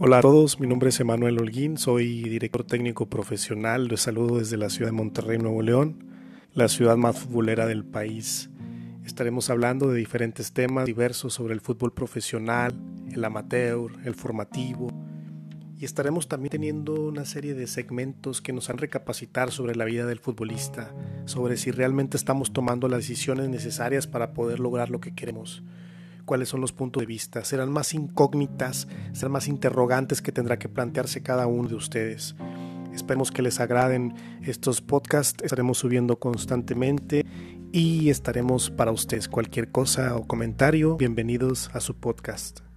Hola a todos, mi nombre es Emanuel Holguín, soy director técnico profesional, de saludo desde la ciudad de Monterrey, Nuevo León, la ciudad más futbolera del país. Estaremos hablando de diferentes temas diversos sobre el fútbol profesional, el amateur, el formativo, y estaremos también teniendo una serie de segmentos que nos han recapacitar sobre la vida del futbolista, sobre si realmente estamos tomando las decisiones necesarias para poder lograr lo que queremos cuáles son los puntos de vista, serán más incógnitas, serán más interrogantes que tendrá que plantearse cada uno de ustedes. Esperemos que les agraden estos podcasts, estaremos subiendo constantemente y estaremos para ustedes cualquier cosa o comentario, bienvenidos a su podcast.